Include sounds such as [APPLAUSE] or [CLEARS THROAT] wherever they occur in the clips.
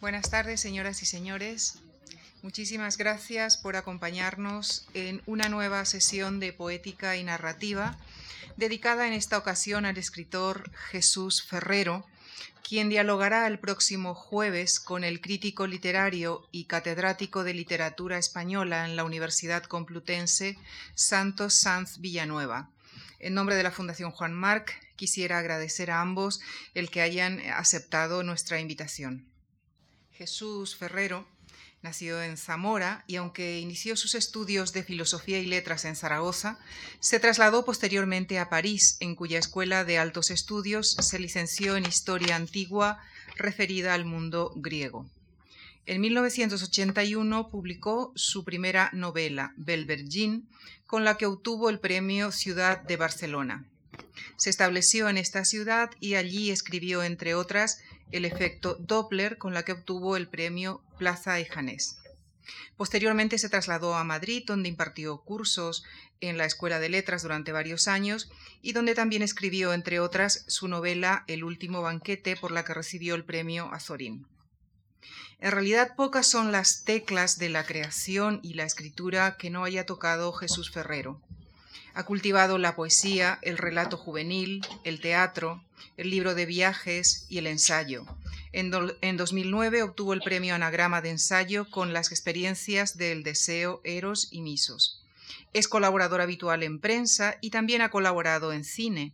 Buenas tardes, señoras y señores. Muchísimas gracias por acompañarnos en una nueva sesión de poética y narrativa dedicada en esta ocasión al escritor Jesús Ferrero, quien dialogará el próximo jueves con el crítico literario y catedrático de literatura española en la Universidad Complutense, Santos Sanz Villanueva. En nombre de la Fundación Juan Marc, quisiera agradecer a ambos el que hayan aceptado nuestra invitación. Jesús Ferrero nació en Zamora y aunque inició sus estudios de filosofía y letras en Zaragoza, se trasladó posteriormente a París, en cuya escuela de altos estudios se licenció en historia antigua referida al mundo griego. En 1981 publicó su primera novela, Belvergin, con la que obtuvo el premio Ciudad de Barcelona. Se estableció en esta ciudad y allí escribió, entre otras, el efecto Doppler, con la que obtuvo el premio Plaza de Janés. Posteriormente se trasladó a Madrid, donde impartió cursos en la Escuela de Letras durante varios años y donde también escribió, entre otras, su novela El último banquete, por la que recibió el premio Azorín. En realidad pocas son las teclas de la creación y la escritura que no haya tocado Jesús Ferrero. Ha cultivado la poesía, el relato juvenil, el teatro, el libro de viajes y el ensayo. En, 2009 obtuvo el premio Anagrama de Ensayo con las experiencias del deseo, Eros y Misos. Es colaborador habitual en prensa y también ha colaborado en cine.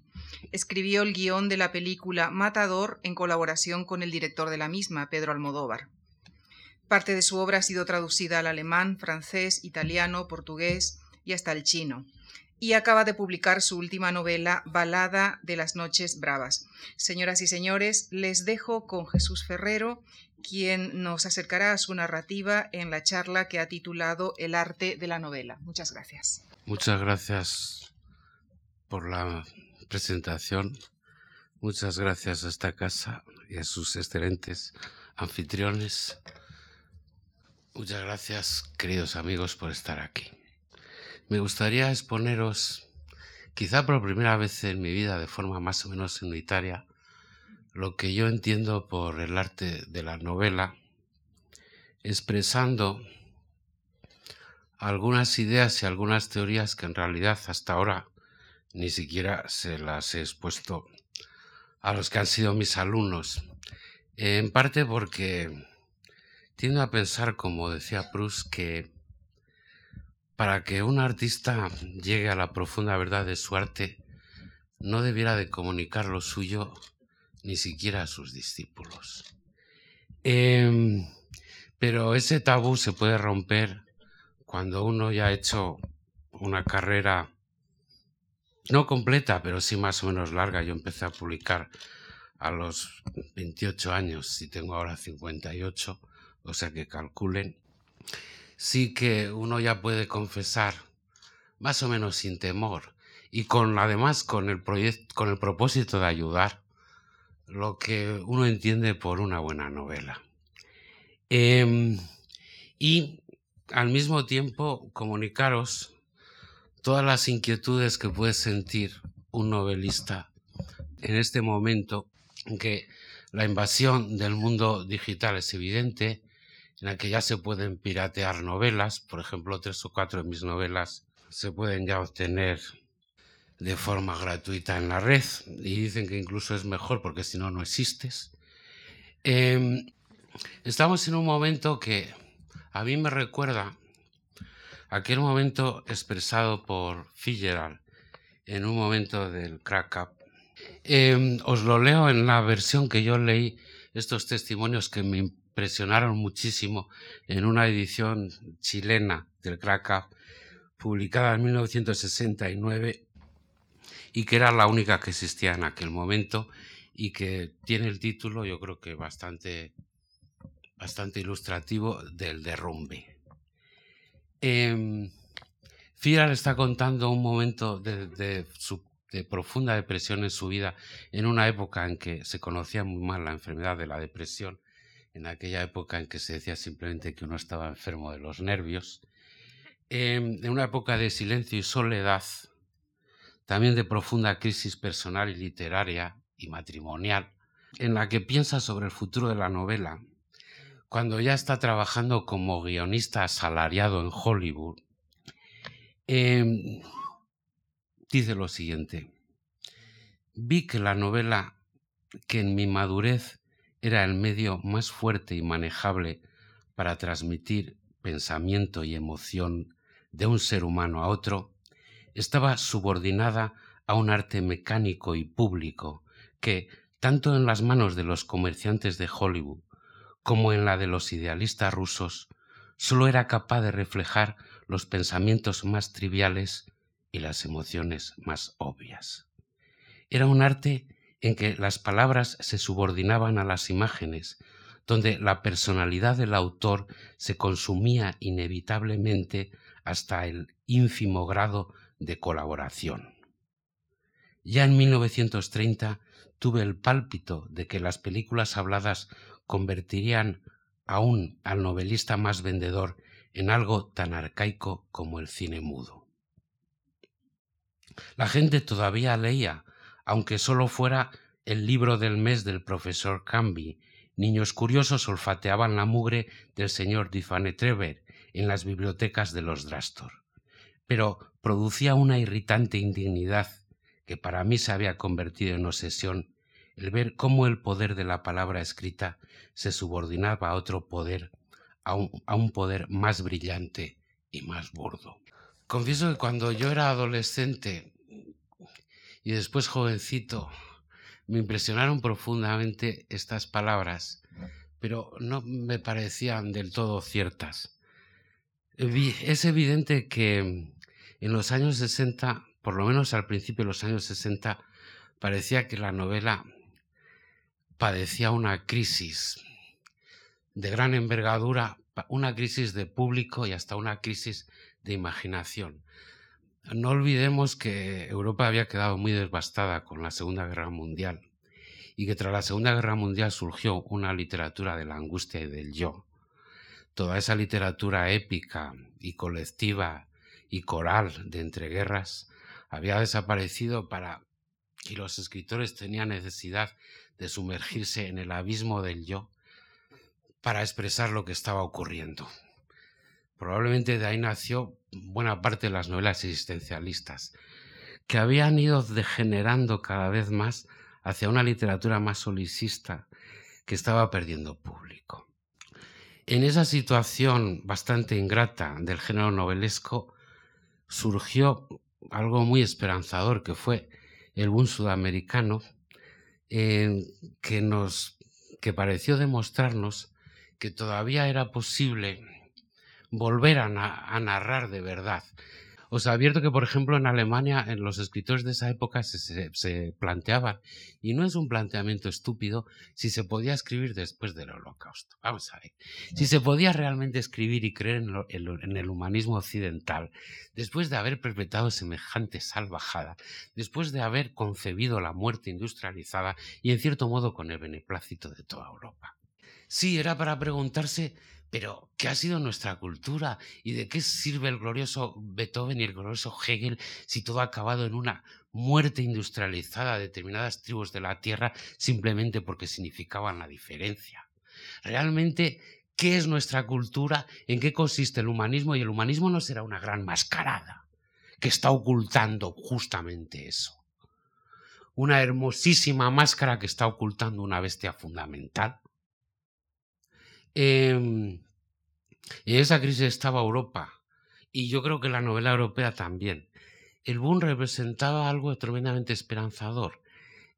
Escribió el guion de la película Matador en colaboración con el director de la misma, Pedro Almodóvar. Parte de su obra ha sido traducida al alemán, francés, italiano, portugués y hasta el chino y acaba de publicar su última novela, Balada de las Noches Bravas. Señoras y señores, les dejo con Jesús Ferrero, quien nos acercará a su narrativa en la charla que ha titulado El arte de la novela. Muchas gracias. Muchas gracias por la presentación. Muchas gracias a esta casa y a sus excelentes anfitriones. Muchas gracias, queridos amigos, por estar aquí me gustaría exponeros, quizá por primera vez en mi vida de forma más o menos unitaria, lo que yo entiendo por el arte de la novela, expresando algunas ideas y algunas teorías que en realidad hasta ahora ni siquiera se las he expuesto a los que han sido mis alumnos. En parte porque tiendo a pensar, como decía Proust, que para que un artista llegue a la profunda verdad de su arte, no debiera de comunicar lo suyo ni siquiera a sus discípulos. Em, pero ese tabú se puede romper cuando uno ya ha hecho una carrera no completa, pero sí más o menos larga. Yo empecé a publicar a los 28 años y tengo ahora 58, o sea que calculen sí que uno ya puede confesar, más o menos sin temor, y con además con el, con el propósito de ayudar, lo que uno entiende por una buena novela. Em, y al mismo tiempo comunicaros todas las inquietudes que puede sentir un novelista en este momento en que la invasión del mundo digital es evidente, en la que ya se pueden piratear novelas, por ejemplo, tres o cuatro de mis novelas se pueden ya obtener de forma gratuita en la red y dicen que incluso es mejor porque si no, no existes. Em, estamos en un momento que a mí me recuerda aquel momento expresado por Fitzgerald en un momento del crack up. Em, os lo leo en la versión que yo leí, estos testimonios que me impresionaron muchísimo en una edición chilena del Krakow, publicada en 1969 y que era la única que existía en aquel momento y que tiene el título, yo creo que bastante, bastante ilustrativo, del derrumbe. Eh, está contando un momento de profunda depresión en su vida, en una época en que se conocía muy mal la enfermedad de la depresión en aquella época en que se decía simplemente que uno estaba enfermo de los nervios, em, en una época de silencio y soledad, también de profunda crisis personal y literaria y matrimonial, en la que piensa sobre el futuro de la novela, cuando ya está trabajando como guionista asalariado en Hollywood, em, dice lo siguiente. Vi que la novela, que en mi madurez era el medio más fuerte y manejable para transmitir pensamiento y emoción de un ser humano a otro, estaba subordinada a un arte mecánico y público que, tanto en las manos de los comerciantes de Hollywood como en la de los idealistas rusos, sólo era capaz de reflejar los pensamientos más triviales y las emociones más obvias. Era un arte en que las palabras se subordinaban a las imágenes, donde la personalidad del autor se consumía inevitablemente hasta el ínfimo grado de colaboración. Ya en 1930 tuve el pálpito de que las películas habladas convertirían aún al novelista más vendedor en algo tan arcaico como el cine mudo. La gente todavía leía, aunque solo fuera el libro del mes del profesor Camby. Niños curiosos olfateaban la mugre del señor Trever en las bibliotecas de los Drastor. Pero producía una irritante indignidad que para mí se había convertido en obsesión el ver cómo el poder de la palabra escrita se subordinaba a otro poder, a un, a un poder más brillante y más burdo. Confieso que cuando yo era adolescente y después jovencito, me impresionaron profundamente estas palabras, pero no me parecían del todo ciertas. Es evidente que en los años 60, por lo menos al principio de los años 60, parecía que la novela padecía una crisis de gran envergadura, una crisis de público y hasta una crisis de imaginación. No olvidemos que Europa había quedado muy devastada con la Segunda Guerra Mundial y que tras la Segunda Guerra Mundial surgió una literatura de la angustia y del yo. Toda esa literatura épica y colectiva y coral de entreguerras había desaparecido para y los escritores tenían necesidad de sumergirse en el abismo del yo para expresar lo que estaba ocurriendo. Probablemente de ahí nació buena parte de las novelas existencialistas, que habían ido degenerando cada vez más hacia una literatura más solicista que estaba perdiendo público. En esa situación bastante ingrata del género novelesco surgió algo muy esperanzador que fue el boom sudamericano que nos que pareció demostrarnos que todavía era posible volver a, narrar de verdad. Os advierto que, por ejemplo, en Alemania, en los escritores de esa época se, se, planteaban, y no es un planteamiento estúpido, si se podía escribir después del holocausto. Vamos a ver. Si se podía realmente escribir y creer en el humanismo occidental, después de haber perpetrado semejante salvajada, después de haber concebido la muerte industrializada y, en cierto modo, con el beneplácito de toda Europa. Sí, era para preguntarse pero, ¿qué ha sido nuestra cultura? ¿Y de qué sirve el glorioso Beethoven y el glorioso Hegel si todo ha acabado en una muerte industrializada de determinadas tribus de la Tierra simplemente porque significaban la diferencia? Realmente, ¿qué es nuestra cultura? ¿En qué consiste el humanismo? Y el humanismo no será una gran mascarada que está ocultando justamente eso. Una hermosísima máscara que está ocultando una bestia fundamental. Eh, en esa crisis estaba Europa y yo creo que la novela europea también. El boom representaba algo tremendamente esperanzador,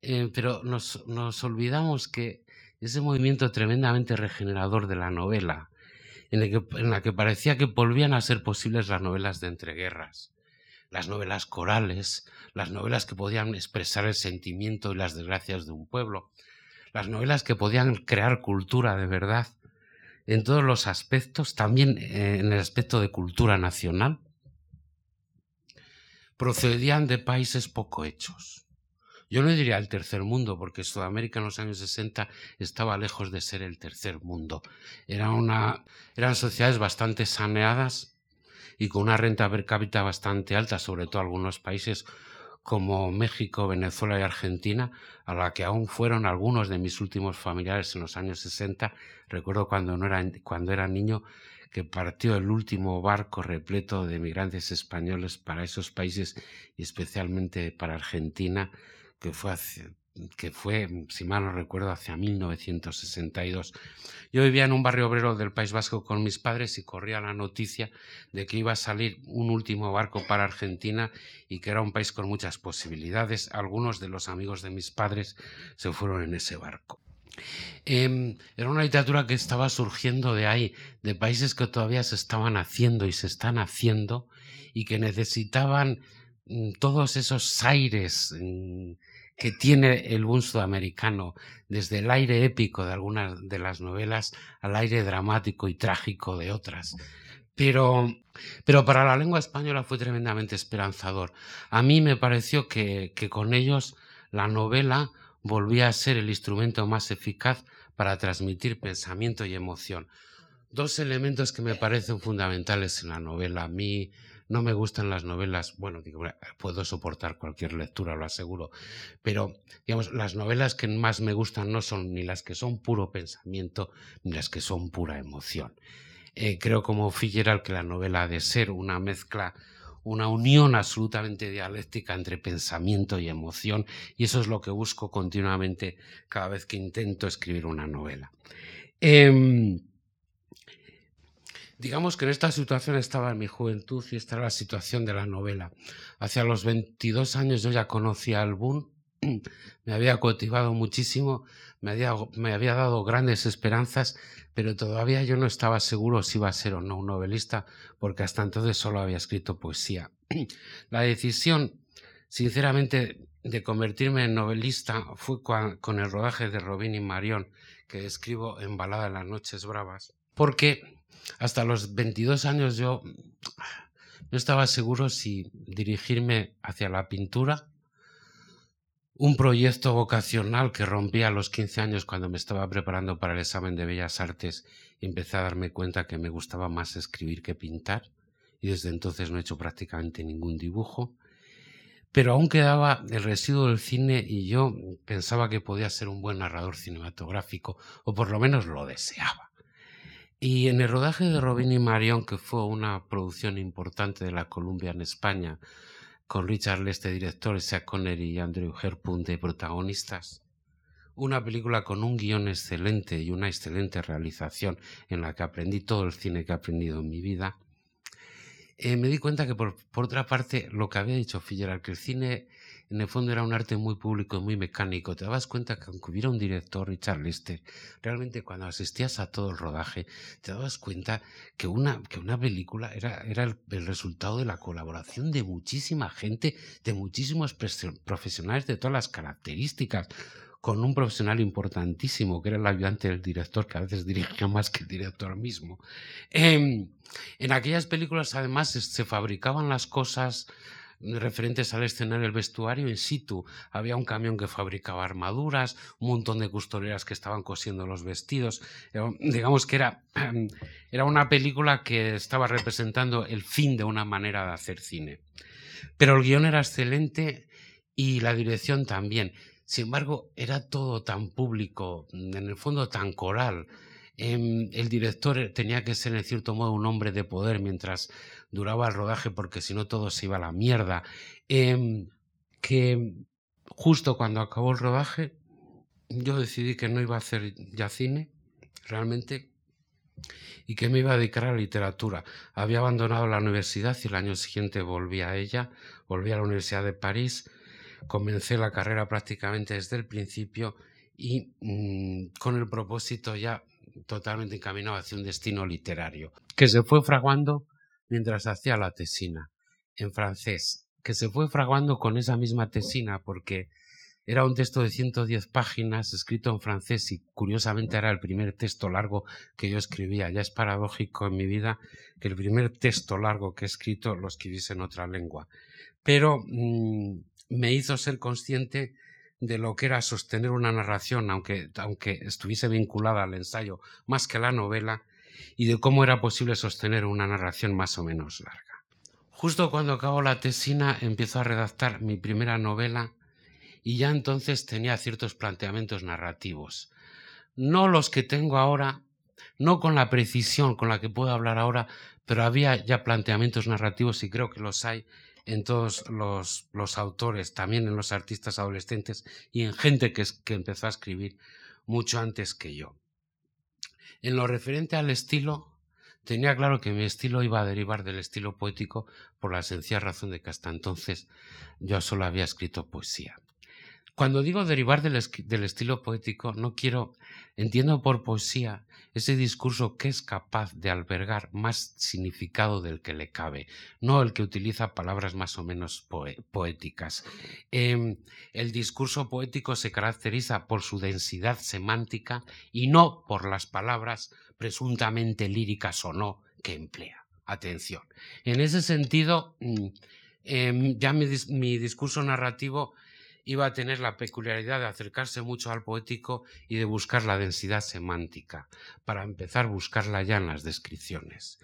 eh, pero nos, olvidamos que ese movimiento tremendamente regenerador de la novela, en, en la que parecía que volvían a ser posibles las novelas de entreguerras, las novelas corales, las novelas que podían expresar el sentimiento y las desgracias de un pueblo, las novelas que podían crear cultura de verdad, en todos los aspectos, también eh, en el aspecto de cultura nacional, procedían de países poco hechos. Yo no diría el tercer mundo, porque Sudamérica en los años 60 estaba lejos de ser el tercer mundo. Era una, eran sociedades bastante saneadas y con una renta per cápita bastante alta, sobre todo algunos países como México, Venezuela y Argentina, a la que aún fueron algunos de mis últimos familiares en los años 60. Recuerdo cuando, no era, cuando era niño que partió el último barco repleto de migrantes españoles para esos países y especialmente para Argentina, que fue hace, que fue, si mal no recuerdo, hacia 1962. Yo vivía en un barrio obrero del País Vasco con mis padres y corría la noticia de que iba a salir un último barco para Argentina y que era un país con muchas posibilidades. Algunos de los amigos de mis padres se fueron en ese barco. Em, era una literatura que estaba surgiendo de ahí, de países que todavía se estaban haciendo y se están haciendo y que necesitaban mm, todos esos aires mm, que tiene el boom sudamericano, desde el aire épico de algunas de las novelas al aire dramático y trágico de otras. Pero, pero para la lengua española fue tremendamente esperanzador. A mí me pareció que, que con ellos la novela volvía a ser el instrumento más eficaz para transmitir pensamiento y emoción. Dos elementos que me parecen fundamentales en la novela. A mí no me gustan las novelas, bueno, digo, puedo soportar cualquier lectura, lo aseguro, pero digamos, las novelas que más me gustan no son ni las que son puro pensamiento, ni las que son pura emoción. Eh, creo como Fitzgerald que la novela ha de ser una mezcla, una unión absolutamente dialéctica entre pensamiento y emoción, y eso es lo que busco continuamente cada vez que intento escribir una novela. Em, Digamos que en esta situación estaba en mi juventud y esta era la situación de la novela. Hacia los 22 años yo ya conocía al Boom, [CLEARS THROAT] me había cultivado muchísimo, me había, me había dado grandes esperanzas, pero todavía yo no estaba seguro si iba a ser o no un novelista, porque hasta entonces solo había escrito poesía. [CLEARS THROAT] La decisión, sinceramente, de convertirme en novelista fue con el rodaje de Robin y Marion, que escribo en Balada en las Noches Bravas, porque hasta los 22 años yo no estaba seguro si dirigirme hacia la pintura, un proyecto vocacional que rompí a los 15 años cuando me estaba preparando para el examen de Bellas Artes y empecé a darme cuenta que me gustaba más escribir que pintar y desde entonces no he hecho prácticamente ningún dibujo. Pero aún quedaba el residuo del cine y yo pensaba que podía ser un buen narrador cinematográfico, o por lo menos lo deseaba. Y en el rodaje de Robin y Marion, que fue una producción importante de la Columbia en España, con Richard Leste director, Sean Connery y Andrew Herpunt de protagonistas, una película con un guion excelente y una excelente realización en la que aprendí todo el cine que he aprendido en mi vida, eh, me di cuenta que por, por, otra parte lo que había dicho que el cine en el fondo era un arte muy público muy mecánico. Te dabas cuenta que aunque hubiera un director, Richard Lester, realmente cuando asistías a todo el rodaje, te dabas cuenta que una, que una película era, era el, el resultado de la colaboración de muchísima gente, de muchísimos profesionales de todas las características con un profesional importantísimo, que era el ayudante del director, que a veces dirigía más que el director mismo. Eh, en aquellas películas, además, se fabricaban las cosas referentes al escenario, el vestuario in situ. Había un camión que fabricaba armaduras, un montón de costureras que estaban cosiendo los vestidos. Digamos que era, [CLEARS THROAT] era una película que estaba representando el fin de una manera de hacer cine. Pero el guion era excelente y la dirección también. Sin embargo, era todo tan público, en el fondo tan coral. Em, el director tenía que ser en cierto modo un hombre de poder mientras duraba el rodaje porque si no todo se iba a la mierda. Em, que justo cuando acabó el rodaje yo decidí que no iba a hacer ya cine, realmente, y que me iba a dedicar a la literatura. Había abandonado la universidad y el año siguiente volví a ella, volví a la Universidad de París comencé la carrera prácticamente desde el principio y mm, con el propósito ya totalmente encaminado hacia un destino literario, que se fue fraguando mientras hacía la tesina en francés, que se fue fraguando con esa misma tesina porque era un texto de 110 páginas escrito en francés y curiosamente era el primer texto largo que yo escribía. Ya es paradójico en mi vida que el primer texto largo que he escrito lo escribiese en otra lengua. Pero mm, me hizo ser consciente de lo que era sostener una narración, aunque, aunque estuviese vinculada al ensayo más que a la novela, y de cómo era posible sostener una narración más o menos larga. Justo cuando acabo la tesina empiezo a redactar mi primera novela y ya entonces tenía ciertos planteamientos narrativos. No los que tengo ahora, no con la precisión con la que puedo hablar ahora, pero había ya planteamientos narrativos y creo que los hay en todos los, autores, también en los artistas adolescentes y en gente que, que empezó a escribir mucho antes que yo. En lo referente al estilo, tenía claro que mi estilo iba a derivar del estilo poético por la sencilla razón de que hasta entonces yo solo había escrito poesía. Cuando digo derivar del, estilo poético, no quiero, entiendo por poesía ese discurso que es capaz de albergar más significado del que le cabe, no el que utiliza palabras más o menos poéticas. Em, el discurso poético se caracteriza por su densidad semántica y no por las palabras presuntamente líricas o no que emplea. Atención. En ese sentido, mm, em, ya mi discurso narrativo iba a tener la peculiaridad de acercarse mucho al poético y de buscar la densidad semántica, para empezar a buscarla ya en las descripciones.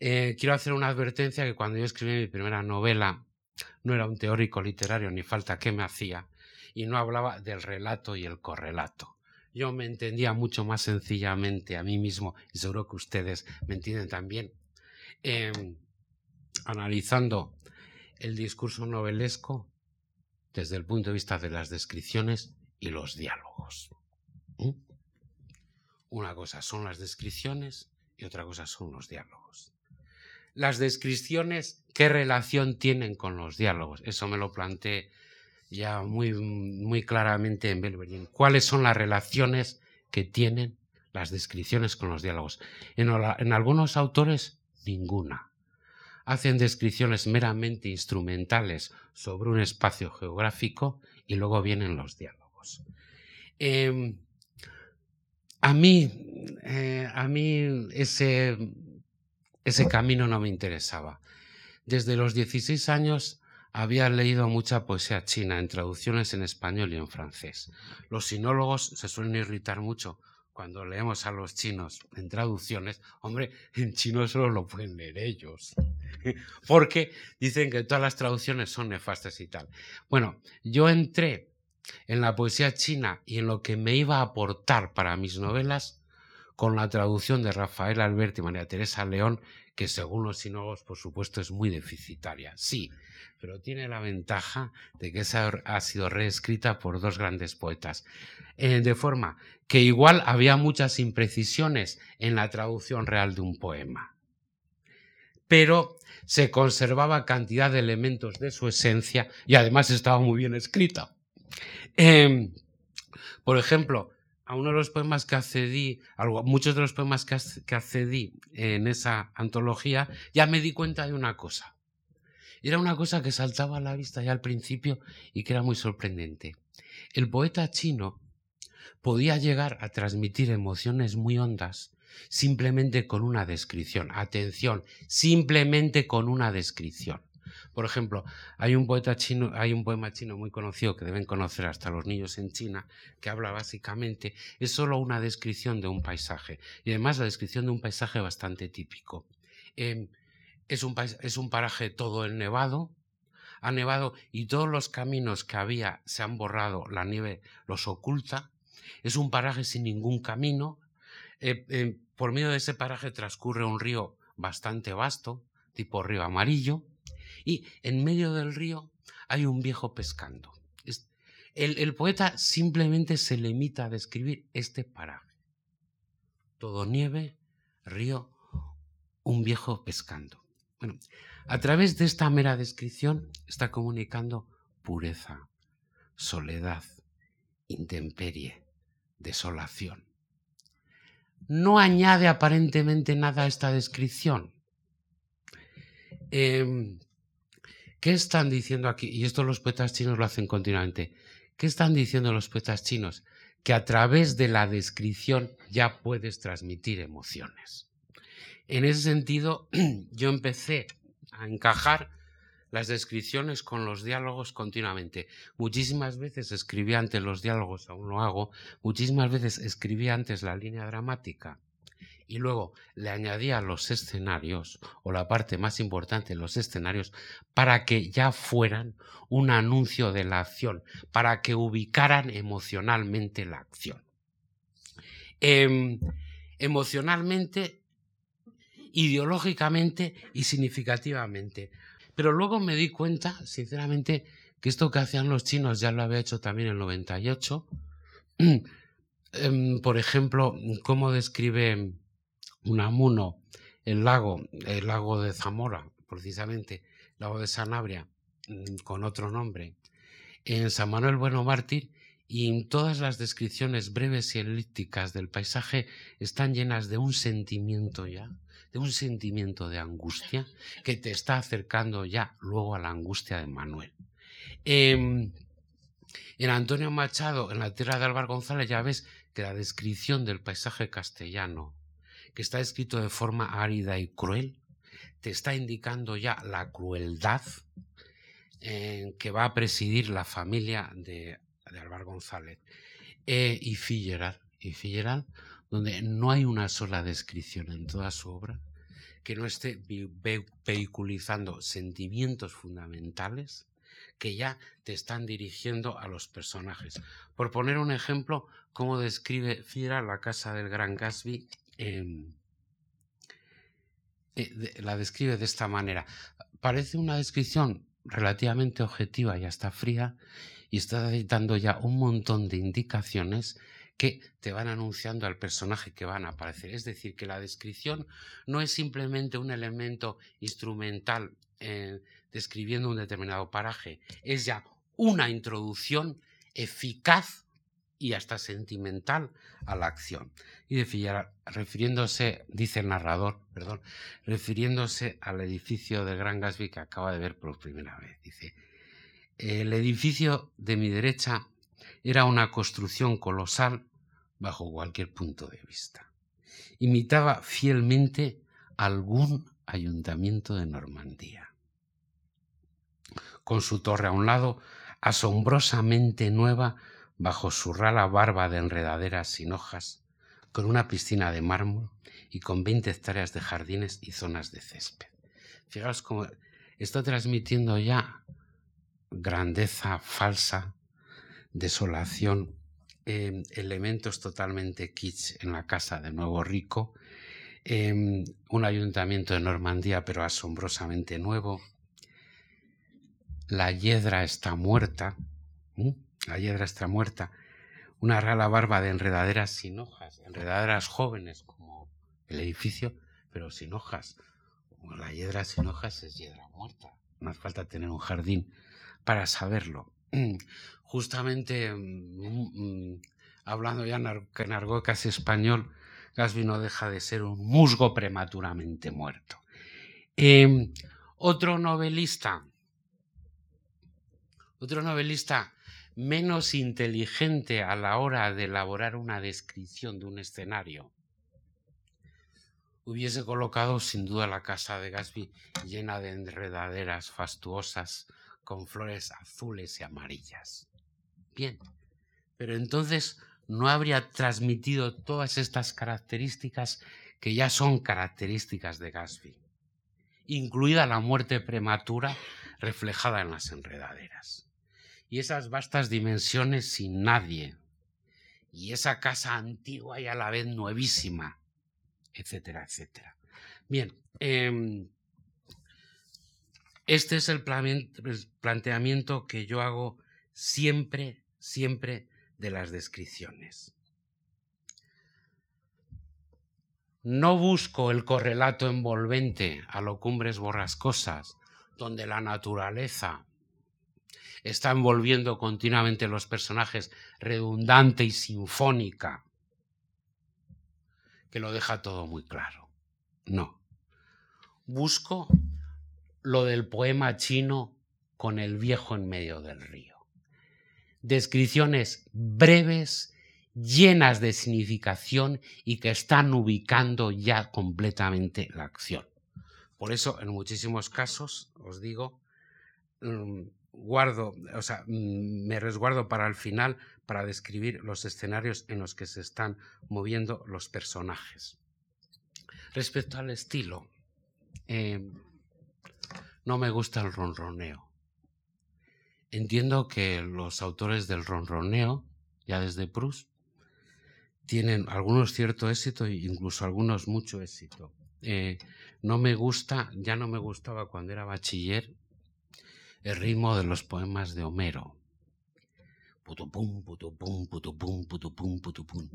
Eh, quiero hacer una advertencia que cuando yo escribí mi primera novela no era un teórico literario ni falta que me hacía y no hablaba del relato y el correlato. Yo me entendía mucho más sencillamente a mí mismo y seguro que ustedes me entienden también em, analizando el discurso novelesco desde el punto de vista de las descripciones y los diálogos. ¿Mm? Una cosa son las descripciones y otra cosa son los diálogos. Las descripciones, ¿qué relación tienen con los diálogos? Eso me lo planteé ya muy, muy claramente en Belverín. ¿Cuáles son las relaciones que tienen las descripciones con los diálogos? en algunos autores, ninguna hacen descripciones meramente instrumentales sobre un espacio geográfico y luego vienen los diálogos. Em, a mí, eh, a mí ese, ese camino no me interesaba. Desde los 16 años había leído mucha poesía china en traducciones en español y en francés. Los sinólogos se suelen irritar mucho cuando leemos a los chinos en traducciones. Hombre, en chino solo lo pueden leer ellos. [LAUGHS] porque dicen que todas las traducciones son nefastas y tal. Bueno, yo entré en la poesía china y en lo que me iba a aportar para mis novelas con la traducción de Rafael Alberti y María Teresa León, que según los sinólogos, por supuesto, es muy deficitaria. Sí, pero tiene la ventaja de que esa ha sido reescrita por dos grandes poetas. Eh, de forma que igual había muchas imprecisiones en la traducción real de un poema pero se conservaba cantidad de elementos de su esencia y además estaba muy bien escrita. Em, por ejemplo, a uno de los poemas que accedí, muchos de los poemas que accedí en esa antología, ya me di cuenta de una cosa. Era una cosa que saltaba a la vista ya al principio y que era muy sorprendente. El poeta chino podía llegar a transmitir emociones muy hondas simplemente con una descripción. Atención, simplemente con una descripción. Por ejemplo, hay un poeta chino, hay un poema chino muy conocido que deben conocer hasta los niños en China, que habla básicamente, es solo una descripción de un paisaje. Y además la descripción de un paisaje bastante típico. Em, es, un es un paraje todo el nevado, ha nevado y todos los caminos que había se han borrado, la nieve los oculta. Es un paraje sin ningún camino. Eh, em, por medio de ese paraje transcurre un río bastante vasto, tipo río amarillo, y en medio del río hay un viejo pescando. El, el poeta simplemente se limita a describir este paraje. Todo nieve, río, un viejo pescando. A través de esta mera descripción está comunicando pureza, soledad, intemperie, desolación no añade aparentemente nada a esta descripción. Em, ¿Qué están diciendo aquí? Y esto los poetas chinos lo hacen continuamente. ¿Qué están diciendo los poetas chinos? Que a través de la descripción ya puedes transmitir emociones. En ese sentido, [CLEARS THROAT] yo empecé a encajar las descripciones con los diálogos continuamente. Muchísimas veces escribí antes los diálogos, aún lo hago, muchísimas veces escribí antes la línea dramática y luego le añadía los escenarios, o la parte más importante, los escenarios, para que ya fueran un anuncio de la acción, para que ubicaran emocionalmente la acción. Em, emocionalmente, ideológicamente y significativamente. Pero luego me di cuenta, sinceramente, que esto que hacían los chinos ya lo había hecho también en el 98. [CLEARS THROAT] Em, por ejemplo, cómo describe Unamuno, el lago, el lago de Zamora, precisamente, el lago de Sanabria, mm, con otro nombre, en San Manuel Bueno Mártir, y en todas las descripciones breves y elípticas del paisaje están llenas de un sentimiento ya, de un sentimiento de angustia que te está acercando ya luego a la angustia de Manuel. Em, en Antonio Machado, en la tierra de Álvaro González, ya ves que la descripción del paisaje castellano que está escrito de forma árida y cruel, te está indicando ya la crueldad eh, que va a presidir la familia de, Álvaro González. Eh, y Figueral, y donde no hay una sola descripción en toda su obra que no esté vehiculizando sentimientos fundamentales que ya te están dirigiendo a los personajes. Por poner un ejemplo, cómo describe Figueral la casa del gran Gatsby Em, eh, la describe de esta manera. Parece una descripción relativamente objetiva y hasta fría y está dando ya un montón de indicaciones que te van anunciando al personaje que van a aparecer. Es decir, que la descripción no es simplemente un elemento instrumental eh, describiendo un determinado paraje, es ya una introducción eficaz y hasta sentimental a la acción. Y de refiriéndose, dice el narrador, perdón, refiriéndose al edificio de Gran Gatsby que acaba de ver por primera vez, dice, el edificio de mi derecha era una construcción colosal bajo cualquier punto de vista. Imitaba fielmente algún ayuntamiento de Normandía. Con su torre a un lado, asombrosamente nueva, bajo su rala barba de enredaderas sin hojas, con una piscina de mármol y con 20 hectáreas de jardines y zonas de césped. Fijaos cómo está transmitiendo ya grandeza falsa, desolación, em, elementos totalmente kitsch en la casa de Nuevo Rico, em, un ayuntamiento de Normandía pero asombrosamente nuevo. La hiedra está muerta la hiedra está muerta, una rala barba de enredaderas sin hojas, enredaderas jóvenes como el edificio, pero sin hojas. La hiedra sin hojas es hiedra muerta. No hace falta tener un jardín para saberlo. [CLEARS THROAT] Justamente, mm, mm, hablando ya que en argot casi español, Gasby no deja de ser un musgo prematuramente muerto. Em, otro novelista, otro novelista menos inteligente a la hora de elaborar una descripción de un escenario, hubiese colocado sin duda la casa de Gatsby llena de enredaderas fastuosas con flores azules y amarillas. Bien, pero entonces no habría transmitido todas estas características que ya son características de Gatsby, incluida la muerte prematura reflejada en las enredaderas y esas vastas dimensiones sin nadie, y esa casa antigua y a la vez nuevísima, etcétera, etcétera. Bien, em, este es el planteamiento que yo hago siempre, siempre de las descripciones. No busco el correlato envolvente a lo cumbres borrascosas, donde la naturaleza está envolviendo continuamente los personajes, redundante y sinfónica, que lo deja todo muy claro. No. Busco lo del poema chino con el viejo en medio del río. Descripciones breves, llenas de significación y que están ubicando ya completamente la acción. Por eso, en muchísimos casos, os digo, mm, guardo, o sea, mm, me resguardo para el final para describir los escenarios en los que se están moviendo los personajes. Respecto al estilo, em, no me gusta el ronroneo. Entiendo que los autores del ronroneo, ya desde Proust, tienen algunos cierto éxito e incluso algunos mucho éxito. Eh, no me gusta, ya no me gustaba cuando era bachiller, el ritmo de los poemas de Homero. Putupum, putupum, putupum, putupum, putupum.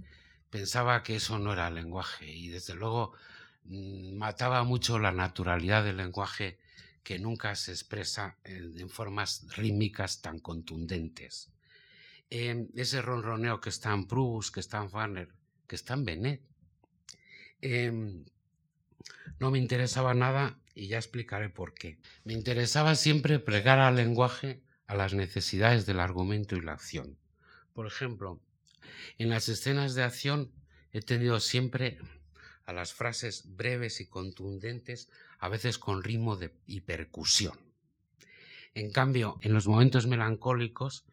Pensaba que eso no era lenguaje y desde luego mm, mataba mucho la naturalidad del lenguaje que nunca se expresa en, formas rítmicas tan contundentes. Em, ese ronroneo que está en Proust, que está en Wagner, que está en Benet. Em, no me interesaba nada y ya explicaré por qué. Me interesaba siempre pregar al lenguaje a las necesidades del argumento y la acción. Por ejemplo, en las escenas de acción he tenido siempre a las frases breves y contundentes, a veces con ritmo de, y percusión. En cambio, en los momentos melancólicos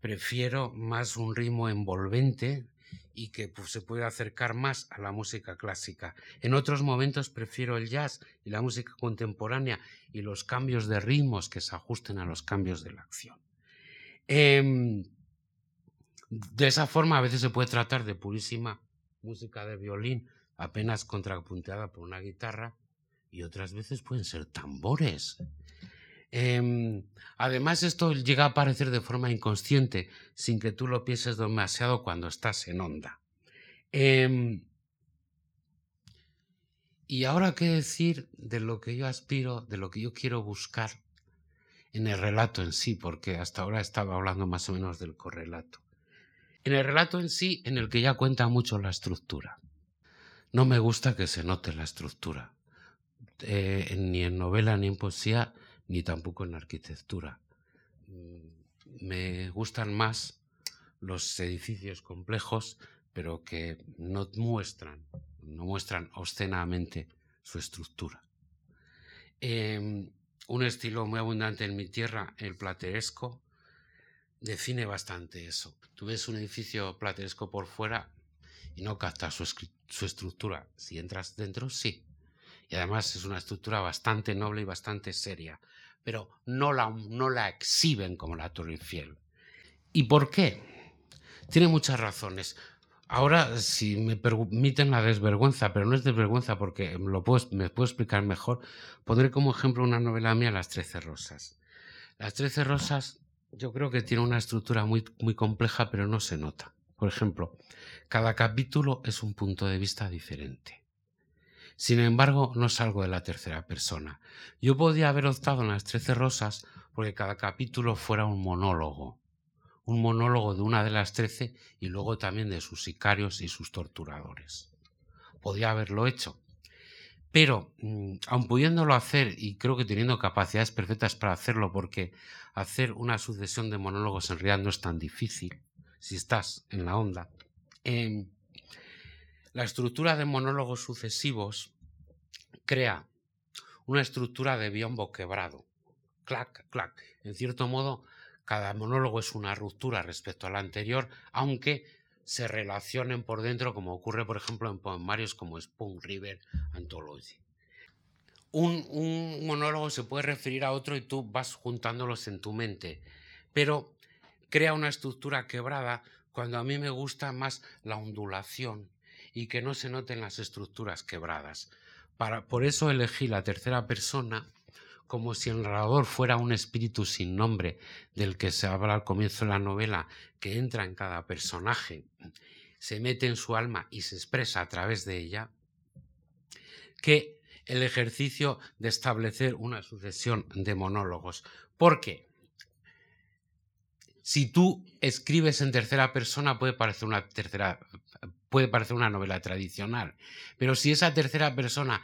prefiero más un ritmo envolvente y que pues, se puede acercar más a la música clásica. En otros momentos prefiero el jazz y la música contemporánea y los cambios de ritmos que se ajusten a los cambios de la acción. Em, de esa forma a veces se puede tratar de purísima música de violín apenas contrapunteada por una guitarra y otras veces pueden ser tambores. Em, además, esto llega a aparecer de forma inconsciente, sin que tú lo pienses demasiado cuando estás en onda. Em, y ahora, ¿qué decir de lo que yo aspiro, de lo que yo quiero buscar en el relato en sí? Porque hasta ahora estaba hablando más o menos del correlato. En el relato en sí, en el que ya cuenta mucho la estructura. No me gusta que se note la estructura. Eh, ni en novela ni en poesía ni tampoco en arquitectura. Mm, me gustan más los edificios complejos, pero que no muestran, no muestran obscenamente su estructura. Em, un estilo muy abundante en mi tierra, el plateresco, define bastante eso. Tú ves un edificio plateresco por fuera no captas su, estructura. Si entras dentro, sí. Y además es una estructura bastante noble y bastante seria pero no la, no la exhiben como la Torre Eiffel. ¿Y por qué? Tiene muchas razones. Ahora, si me permiten la desvergüenza, pero no es desvergüenza porque lo me puedo explicar mejor, pondré como ejemplo una novela mía, Las Trece Rosas. Las Trece Rosas yo creo que tiene una estructura muy, muy compleja, pero no se nota. Por ejemplo, cada capítulo es un punto de vista diferente. Sin embargo, no salgo de la tercera persona. Yo podía haber optado en las Trece Rosas porque cada capítulo fuera un monólogo. Un monólogo de una de las trece y luego también de sus sicarios y sus torturadores. Podía haberlo hecho. Pero, mm, aun pudiéndolo hacer, y creo que teniendo capacidades perfectas para hacerlo, porque hacer una sucesión de monólogos en realidad no es tan difícil, si estás en la onda, em, la estructura de monólogos sucesivos crea una estructura de biombo quebrado. Clac, clac. En cierto modo, cada monólogo es una ruptura respecto al anterior, aunque se relacionen por dentro, como ocurre, por ejemplo, en poemarios como Spoon River Anthology. Un, un, monólogo se puede referir a otro y tú vas juntándolos en tu mente, pero crea una estructura quebrada cuando a mí me gusta más la ondulación, y que no se noten las estructuras quebradas. Para, por eso elegí la tercera persona como si el narrador fuera un espíritu sin nombre del que se habla al comienzo de la novela, que entra en cada personaje, se mete en su alma y se expresa a través de ella, que el ejercicio de establecer una sucesión de monólogos. ¿Por qué? Si tú escribes en tercera persona puede parecer una tercera puede parecer una novela tradicional, pero si esa tercera persona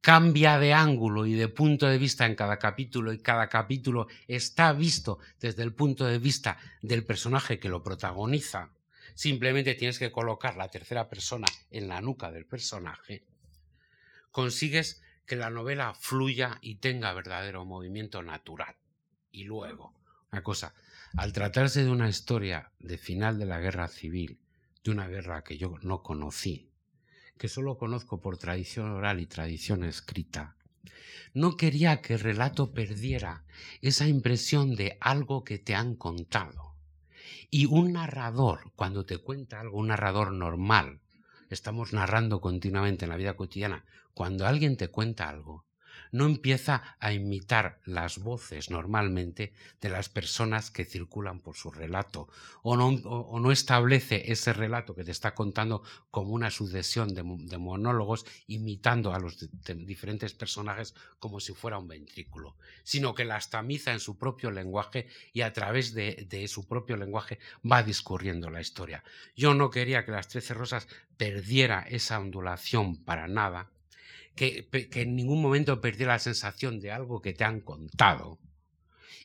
cambia de ángulo y de punto de vista en cada capítulo y cada capítulo está visto desde el punto de vista del personaje que lo protagoniza, simplemente tienes que colocar la tercera persona en la nuca del personaje, consigues que la novela fluya y tenga verdadero movimiento natural. Y luego, una cosa, al tratarse de una historia de final de la guerra civil, de una guerra que yo no conocí, que solo conozco por tradición oral y tradición escrita, no quería que el relato perdiera esa impresión de algo que te han contado. Y un narrador, cuando te cuenta algo, un narrador normal, estamos narrando continuamente en la vida cotidiana, cuando alguien te cuenta algo, no empieza a imitar las voces normalmente de las personas que circulan por su relato o no, establece ese relato que te está contando como una sucesión de, monólogos imitando a los diferentes personajes como si fuera un ventrículo, sino que las tamiza en su propio lenguaje y a través de, de su propio lenguaje va discurriendo la historia. Yo no quería que las Trece Rosas perdiera esa ondulación para nada, que, en ningún momento perdiera la sensación de algo que te han contado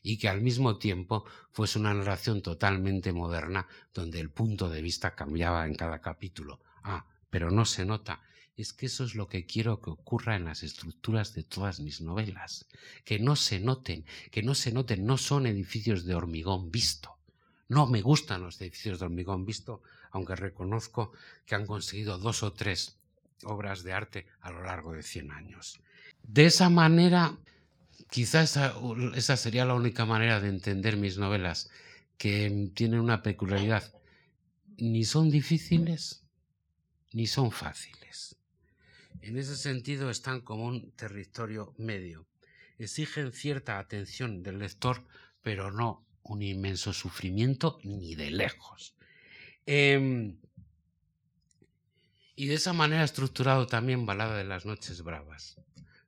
y que al mismo tiempo fuese una narración totalmente moderna donde el punto de vista cambiaba en cada capítulo. Ah, pero no se nota. Es que eso es lo que quiero que ocurra en las estructuras de todas mis novelas. Que no se noten, que no se noten, no son edificios de hormigón visto. No me gustan los edificios de hormigón visto, aunque reconozco que han conseguido dos o tres obras de arte a lo largo de 100 años. De esa manera, quizás esa, sería la única manera de entender mis novelas, que tienen una peculiaridad. Ni son difíciles, ni son fáciles. En ese sentido están como un territorio medio. Exigen cierta atención del lector, pero no un inmenso sufrimiento ni de lejos. Em, y de esa manera estructurado también Balada de las Noches Bravas.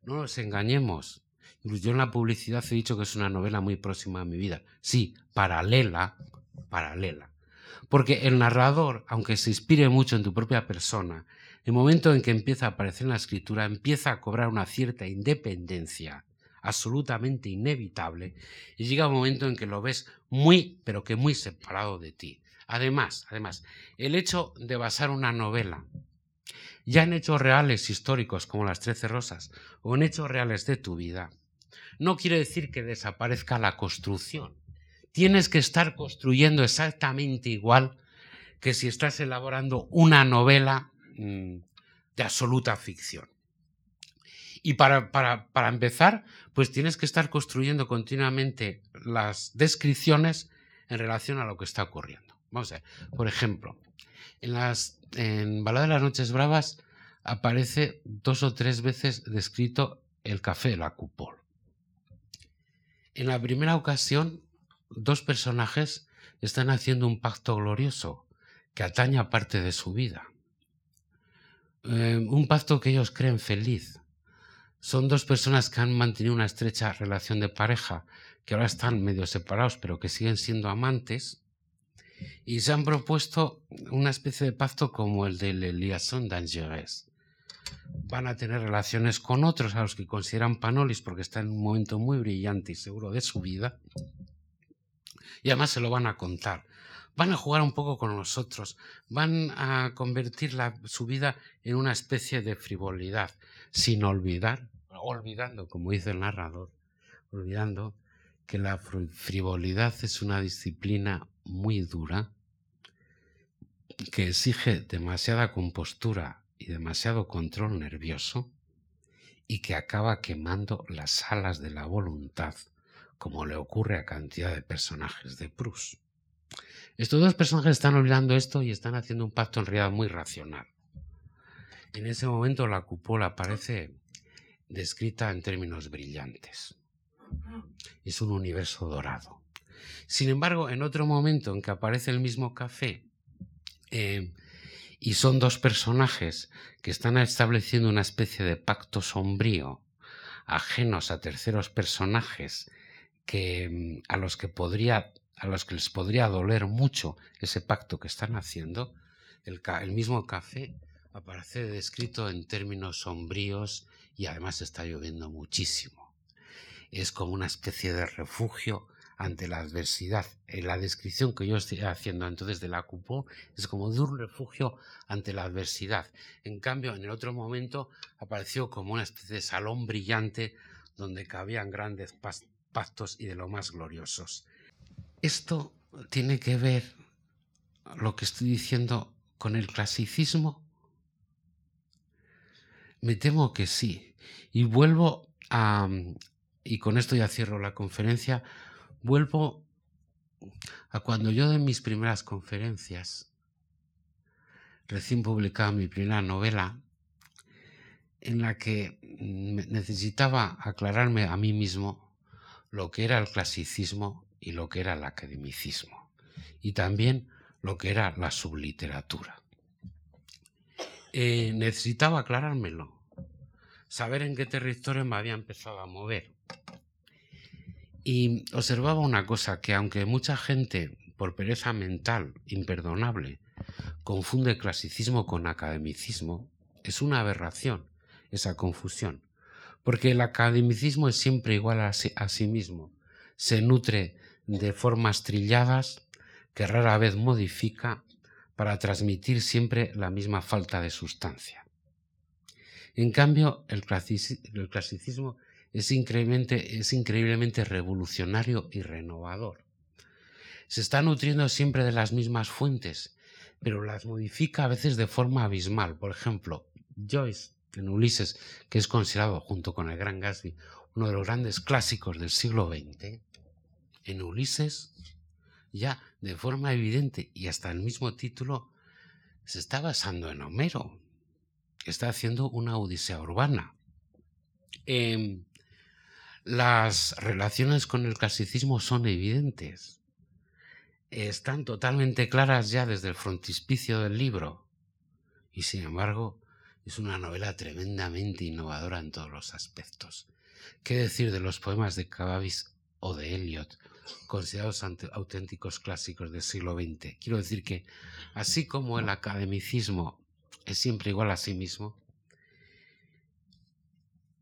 No nos engañemos. Yo en la publicidad he dicho que es una novela muy próxima a mi vida. Sí, paralela, paralela. Porque el narrador, aunque se inspire mucho en tu propia persona, el momento en que empieza a aparecer en la escritura, empieza a cobrar una cierta independencia absolutamente inevitable y llega un momento en que lo ves muy, pero que muy separado de ti. Además, además, el hecho de basar una novela ya en hechos reales históricos como las Trece Rosas o en hechos reales de tu vida, no quiere decir que desaparezca la construcción. Tienes que estar construyendo exactamente igual que si estás elaborando una novela mm, de absoluta ficción. Y para, para, para, empezar, pues tienes que estar construyendo continuamente las descripciones en relación a lo que está ocurriendo. Vamos a ver, por ejemplo, en las en Balada de las Noches Bravas aparece dos o tres veces descrito el café, la cupol. En la primera ocasión, dos personajes están haciendo un pacto glorioso que atañe a parte de su vida. Eh, un pacto que ellos creen feliz. Son dos personas que han mantenido una estrecha relación de pareja, que ahora están medio separados, pero que siguen siendo amantes y se han propuesto una especie de pacto como el de liaison dangereuse. Van a tener relaciones con otros a los que consideran panolis porque están en un momento muy brillante y seguro de su vida. Y además se lo van a contar. Van a jugar un poco con nosotros. Van a convertir su vida en una especie de frivolidad, sin olvidar, olvidando, como dice el narrador, olvidando que la frivolidad es una disciplina muy dura que exige demasiada compostura y demasiado control nervioso y que acaba quemando las alas de la voluntad, como le ocurre a cantidad de personajes de Proust. Estos dos personajes están olvidando esto y están haciendo un pacto en realidad muy racional. En ese momento la cupola parece descrita en términos brillantes. Es un universo dorado. Sin embargo, en otro momento en que aparece el mismo café eh, y son dos personajes que están estableciendo una especie de pacto sombrío, ajenos a terceros personajes que, mm, a los que podría a los que les podría doler mucho ese pacto que están haciendo, el, el mismo café aparece descrito en términos sombríos y además está lloviendo muchísimo. Es como una especie de refugio ante la adversidad. En la descripción que yo estoy haciendo entonces de la cupó es como de un refugio ante la adversidad. En cambio, en el otro momento apareció como una especie de salón brillante donde cabían grandes pactos y de lo más gloriosos. Esto tiene que ver, lo que estoy diciendo, con el clasicismo Me temo que sí. Y vuelvo a... Y con esto ya cierro la conferencia. Vuelvo a cuando yo de mis primeras conferencias, recién publicaba mi primera novela, en la que necesitaba aclararme a mí mismo lo que era el clasicismo y lo que era el academicismo, y también lo que era la subliteratura. Eh, necesitaba aclarármelo, saber en qué territorio me había empezado a mover. Y observaba una cosa, que aunque mucha gente, por pereza mental imperdonable, confunde clasicismo con academicismo, es una aberración esa confusión, porque el academicismo es siempre igual a sí mismo, se nutre de formas trilladas que rara vez modifica para transmitir siempre la misma falta de sustancia. En cambio, el, clasicismo es increíblemente, es increíblemente revolucionario y renovador. Se está nutriendo siempre de las mismas fuentes, pero las modifica a veces de forma abismal. Por ejemplo, Joyce en Ulises, que es considerado junto con el Gran Gatsby uno de los grandes clásicos del siglo XX, en Ulises ya de forma evidente y hasta el mismo título se está basando en Homero, está haciendo una odisea urbana. Em, las relaciones con el clasicismo son evidentes, están totalmente claras ya desde el frontispicio del libro, y sin embargo es una novela tremendamente innovadora en todos los aspectos. ¿Qué decir de los poemas de Cavabis o de Eliot considerados auténticos clásicos del siglo XX. Quiero decir que, así como el academicismo es siempre igual a sí mismo,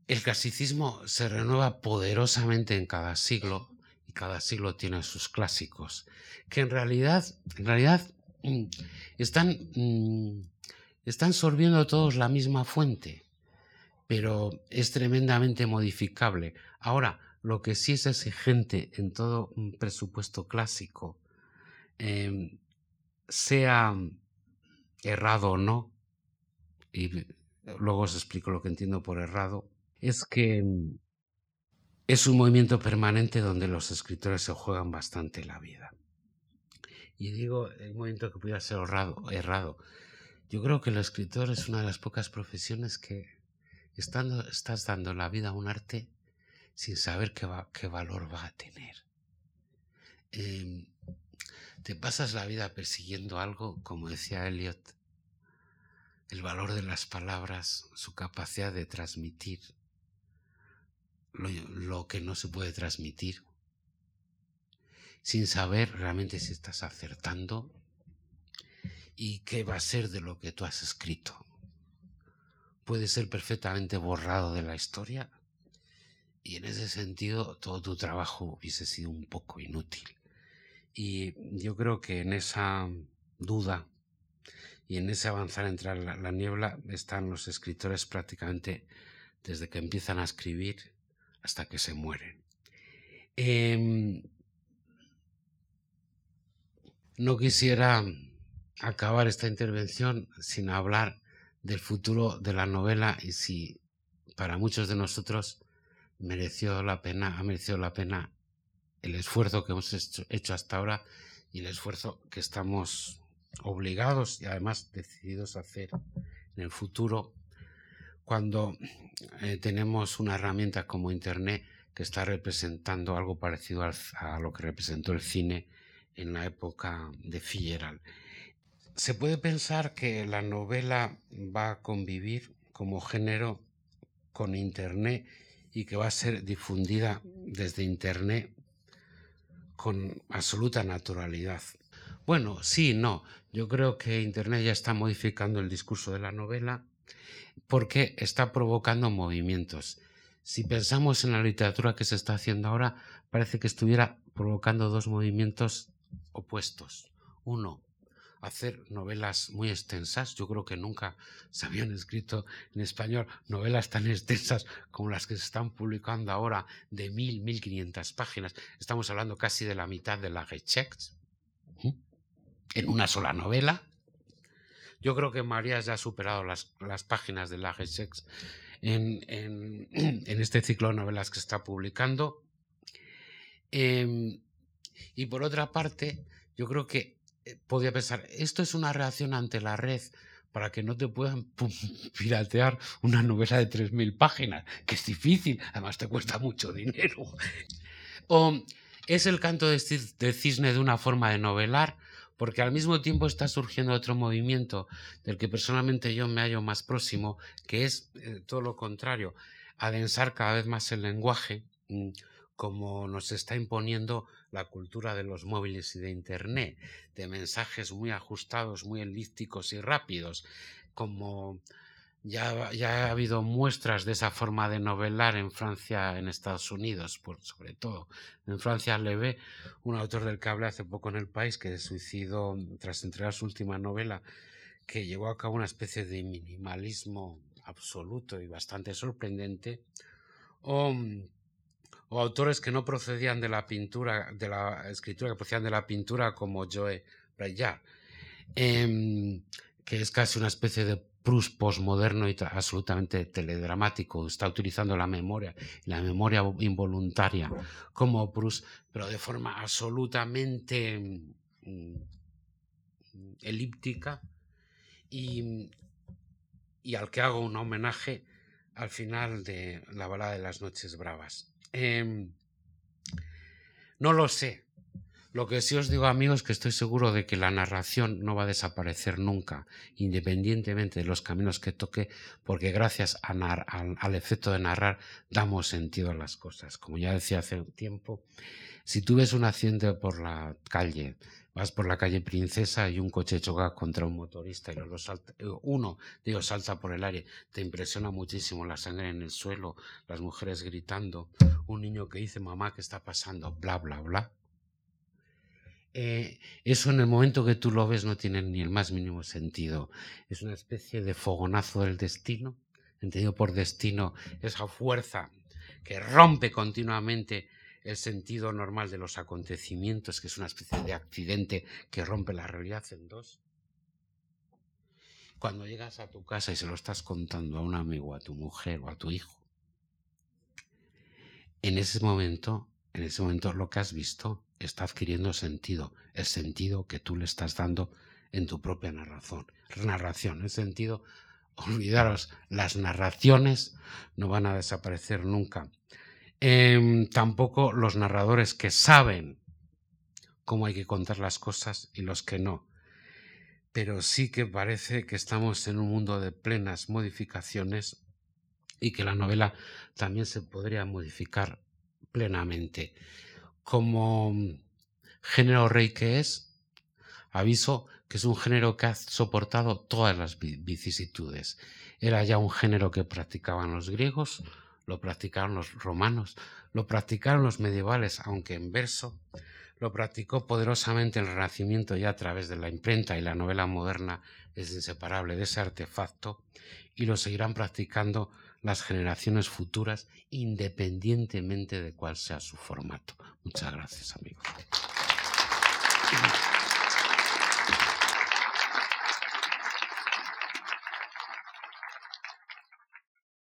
el clasicismo se renueva poderosamente en cada siglo y cada siglo tiene sus clásicos, que en realidad, en realidad mm, están, mm, están sorbiendo todos la misma fuente, pero es tremendamente modificable. Ahora, lo que sí es exigente en todo un presupuesto clásico, em, sea errado o no, y luego os explico lo que entiendo por errado, es que em, es un movimiento permanente donde los escritores se juegan bastante la vida. Y digo, el movimiento que pudiera ser errado, errado. Yo creo que el escritor es una de las pocas profesiones que estando, estás dando la vida a un arte sin saber qué, qué valor va a tener. Em, te pasas la vida persiguiendo algo, como decía Eliot, el valor de las palabras, su capacidad de transmitir lo, que no se puede transmitir, sin saber realmente si estás acertando y qué va a ser de lo que tú has escrito. Puede ser perfectamente borrado de la historia y en ese sentido todo tu trabajo hubiese sido un poco inútil. Y yo creo que en esa duda y en ese avanzar entre la, niebla están los escritores prácticamente desde que empiezan a escribir hasta que se mueren. Em, no quisiera acabar esta intervención sin hablar del futuro de la novela y si para muchos de nosotros mereció la pena, ha merecido la pena el esfuerzo que hemos hecho, hasta ahora y el esfuerzo que estamos obligados y además decididos a hacer en el futuro cuando eh, tenemos una herramienta como Internet que está representando algo parecido a lo que representó el cine en la época de Fitzgerald. Se puede pensar que la novela va a convivir como género con Internet y que va a ser difundida desde Internet con absoluta naturalidad. Bueno, sí, no. Yo creo que Internet ya está modificando el discurso de la novela porque está provocando movimientos. Si pensamos en la literatura que se está haciendo ahora, parece que estuviera provocando dos movimientos opuestos. Uno, hacer novelas muy extensas. Yo creo que nunca se habían escrito en español novelas tan extensas como las que se están publicando ahora de mil, mil quinientas páginas. Estamos hablando casi de la mitad de la Rechex en una sola novela. Yo creo que María ya ha superado las, las páginas de la GSEX en, en, [CLEARS THROAT] en, este ciclo de novelas que está publicando. Eh, y por otra parte, yo creo que eh, podría pensar, esto es una reacción ante la red para que no te puedan [LAUGHS] piratear una novela de 3.000 páginas, que es difícil, además te cuesta mucho dinero. [LAUGHS] O es el canto de cisne de una forma de novelar, porque al mismo tiempo está surgiendo otro movimiento del que personalmente yo me hallo más próximo, que es eh, todo lo contrario, adensar cada vez más el lenguaje, mm, como nos está imponiendo la cultura de los móviles y de Internet, de mensajes muy ajustados, muy elípticos y rápidos, como ya, ya, ha habido muestras de esa forma de novelar en Francia, en Estados Unidos, por, sobre todo. En Francia le ve un autor del que hablé hace poco en el país que se suicidó tras entregar su última novela, que llevó a cabo una especie de minimalismo absoluto y bastante sorprendente. O o autores que no procedían de la pintura, de la escritura, que procedían de la pintura como Joe Braillard, eh, que es casi una especie de Proust postmoderno y absolutamente teledramático. Está utilizando la memoria, la memoria involuntaria como Proust, pero de forma absolutamente mm, elíptica y, al que hago un homenaje al final de la balada de las noches bravas. Eh, no lo sé. Lo que sí os digo, amigos, es que estoy seguro de que la narración no va a desaparecer nunca, independientemente de los caminos que toque, porque gracias al, efecto de narrar damos sentido a las cosas. Como ya decía hace un tiempo, si tú ves un accidente por la calle, vas por la calle Princesa y un coche choca contra un motorista y los salta, eh, uno, digo, salta por el aire, te impresiona muchísimo la sangre en el suelo, las mujeres gritando, un niño que dice, mamá, ¿qué está pasando? Bla, bla, bla. Eh, eso en el momento que tú lo ves no tiene ni el más mínimo sentido. Es una especie de fogonazo del destino, entendido por destino, esa fuerza que rompe continuamente el sentido normal de los acontecimientos, que es una especie de accidente que rompe la realidad en dos. Cuando llegas a tu casa y se lo estás contando a un amigo, a tu mujer o a tu hijo, en ese momento, en ese momento lo que has visto está adquiriendo sentido, el sentido que tú le estás dando en tu propia narración. Narración, el sentido, [LAUGHS] olvidaros, las narraciones no van a desaparecer nunca. Eh, tampoco los narradores que saben cómo hay que contar las cosas y los que no. Pero sí que parece que estamos en un mundo de plenas modificaciones y que la novela también se podría modificar plenamente. Como género rey que es, aviso que es un género que ha soportado todas las vicisitudes. Era ya un género que practicaban los griegos, lo practicaron los romanos, lo practicaron los medievales, aunque en verso, lo practicó poderosamente el Renacimiento ya a través de la imprenta y la novela moderna es inseparable de ese artefacto y lo seguirán practicando las generaciones futuras independientemente de cuál sea su formato. Muchas gracias amigos.